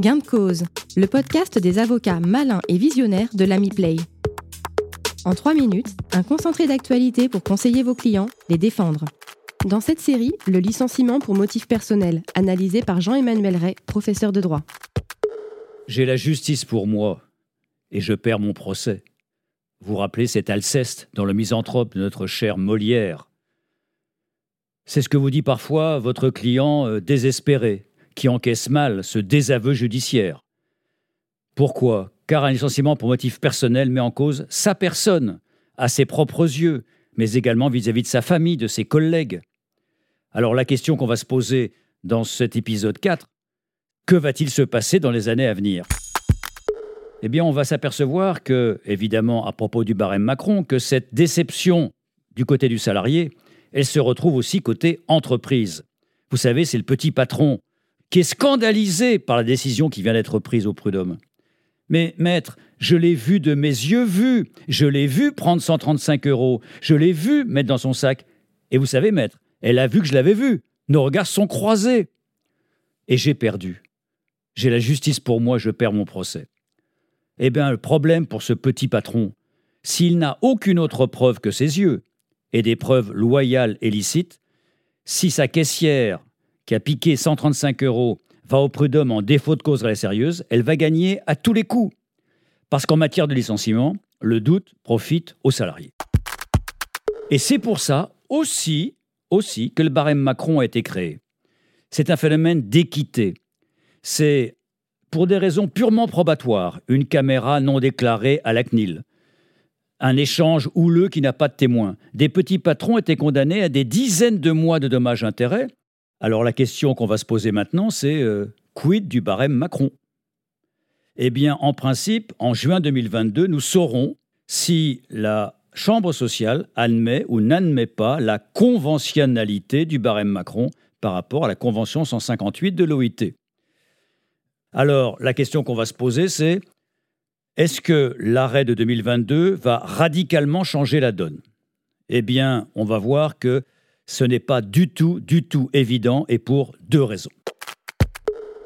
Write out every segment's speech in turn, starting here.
Gain de cause, le podcast des avocats malins et visionnaires de l'Ami Play. En trois minutes, un concentré d'actualité pour conseiller vos clients, les défendre. Dans cette série, le licenciement pour motif personnel, analysé par Jean-Emmanuel Ray, professeur de droit. J'ai la justice pour moi, et je perds mon procès. Vous rappelez cet Alceste dans le misanthrope de notre cher Molière. C'est ce que vous dit parfois votre client euh, désespéré, qui encaisse mal ce désaveu judiciaire. Pourquoi? Car un licenciement pour motif personnel met en cause sa personne, à ses propres yeux, mais également vis-à-vis de sa famille, de ses collègues. Alors la question qu'on va se poser dans cet épisode 4, que va-t-il se passer dans les années à venir? Eh bien, on va s'apercevoir que, évidemment, à propos du barème Macron, que cette déception du côté du salarié, elle se retrouve aussi côté entreprise. Vous savez, c'est le petit patron qui est scandalisé par la décision qui vient d'être prise au prud'homme. Mais maître, je l'ai vu de mes yeux vus, je l'ai vu prendre 135 euros, je l'ai vu mettre dans son sac. Et vous savez, maître, elle a vu que je l'avais vu. Nos regards sont croisés. Et j'ai perdu. J'ai la justice pour moi, je perds mon procès. Eh bien, le problème pour ce petit patron, s'il n'a aucune autre preuve que ses yeux, et des preuves loyales et licites, si sa caissière qui a piqué 135 euros va au prud'homme en défaut de cause réelle sérieuse, elle va gagner à tous les coups. Parce qu'en matière de licenciement, le doute profite aux salariés. Et c'est pour ça aussi, aussi que le barème Macron a été créé. C'est un phénomène d'équité. C'est pour des raisons purement probatoires, une caméra non déclarée à la CNIL, un échange houleux qui n'a pas de témoin. Des petits patrons étaient condamnés à des dizaines de mois de dommages-intérêts alors la question qu'on va se poser maintenant, c'est euh, quid du barème Macron? Eh bien, en principe, en juin 2022, nous saurons si la Chambre sociale admet ou n'admet pas la conventionnalité du barème Macron par rapport à la Convention 158 de l'OIT. Alors, la question qu'on va se poser, c'est est-ce que l'arrêt de 2022 va radicalement changer la donne? Eh bien, on va voir que ce n'est pas du tout, du tout évident et pour deux raisons.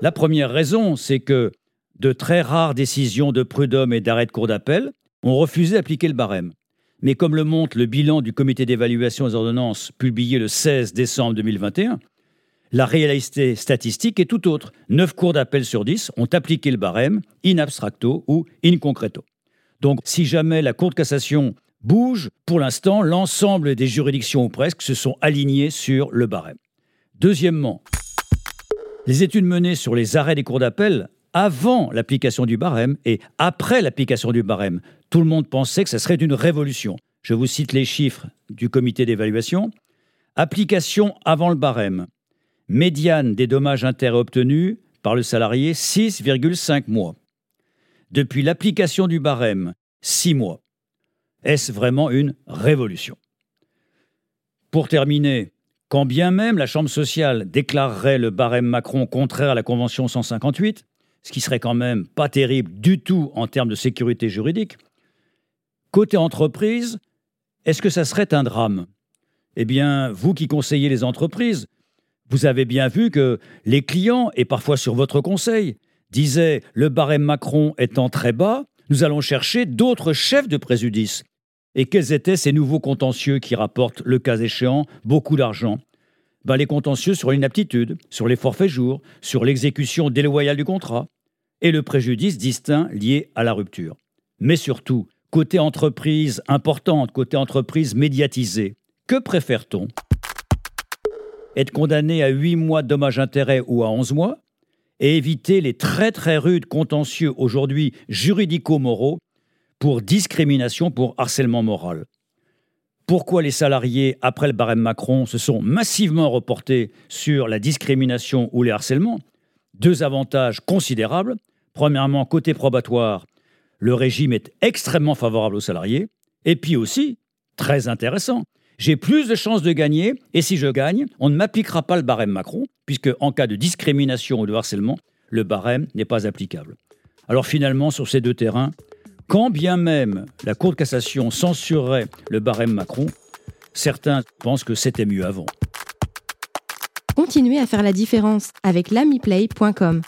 La première raison, c'est que de très rares décisions de prud'homme et d'arrêt de cour d'appel ont refusé d'appliquer le barème. Mais comme le montre le bilan du comité d'évaluation des ordonnances publié le 16 décembre 2021, la réalité statistique est tout autre. Neuf cours d'appel sur dix ont appliqué le barème in abstracto ou in concreto. Donc, si jamais la Cour de cassation bouge, pour l'instant, l'ensemble des juridictions ou presque se sont alignées sur le barème. Deuxièmement, les études menées sur les arrêts des cours d'appel avant l'application du barème et après l'application du barème, tout le monde pensait que ce serait une révolution. Je vous cite les chiffres du comité d'évaluation. Application avant le barème. Médiane des dommages intérêts obtenus par le salarié 6,5 mois. Depuis l'application du barème, 6 mois. Est-ce vraiment une révolution? Pour terminer, quand bien même la Chambre sociale déclarerait le barème Macron contraire à la Convention 158, ce qui serait quand même pas terrible du tout en termes de sécurité juridique, côté entreprise, est-ce que ça serait un drame? Eh bien, vous qui conseillez les entreprises, vous avez bien vu que les clients, et parfois sur votre conseil, disaient le barème Macron étant très bas, nous allons chercher d'autres chefs de préjudice et quels étaient ces nouveaux contentieux qui rapportent, le cas échéant, beaucoup d'argent? Ben, Les contentieux sur l'inaptitude, sur les forfaits jours, sur l'exécution déloyale du contrat, et le préjudice distinct lié à la rupture. Mais surtout, côté entreprise importante, côté entreprise médiatisée, que préfère-t-on? Être condamné à 8 mois de dommages-intérêts ou à 11 mois? Et éviter les très très rudes contentieux aujourd'hui juridico-moraux pour discrimination pour harcèlement moral. Pourquoi les salariés, après le barème Macron, se sont massivement reportés sur la discrimination ou les harcèlements? Deux avantages considérables. Premièrement, côté probatoire, le régime est extrêmement favorable aux salariés. Et puis aussi, très intéressant, j'ai plus de chances de gagner, et si je gagne, on ne m'appliquera pas le barème Macron, puisque en cas de discrimination ou de harcèlement, le barème n'est pas applicable. Alors finalement, sur ces deux terrains, quand bien même la Cour de cassation censurerait le barème Macron, certains pensent que c'était mieux avant. Continuez à faire la différence avec l'amiplay.com.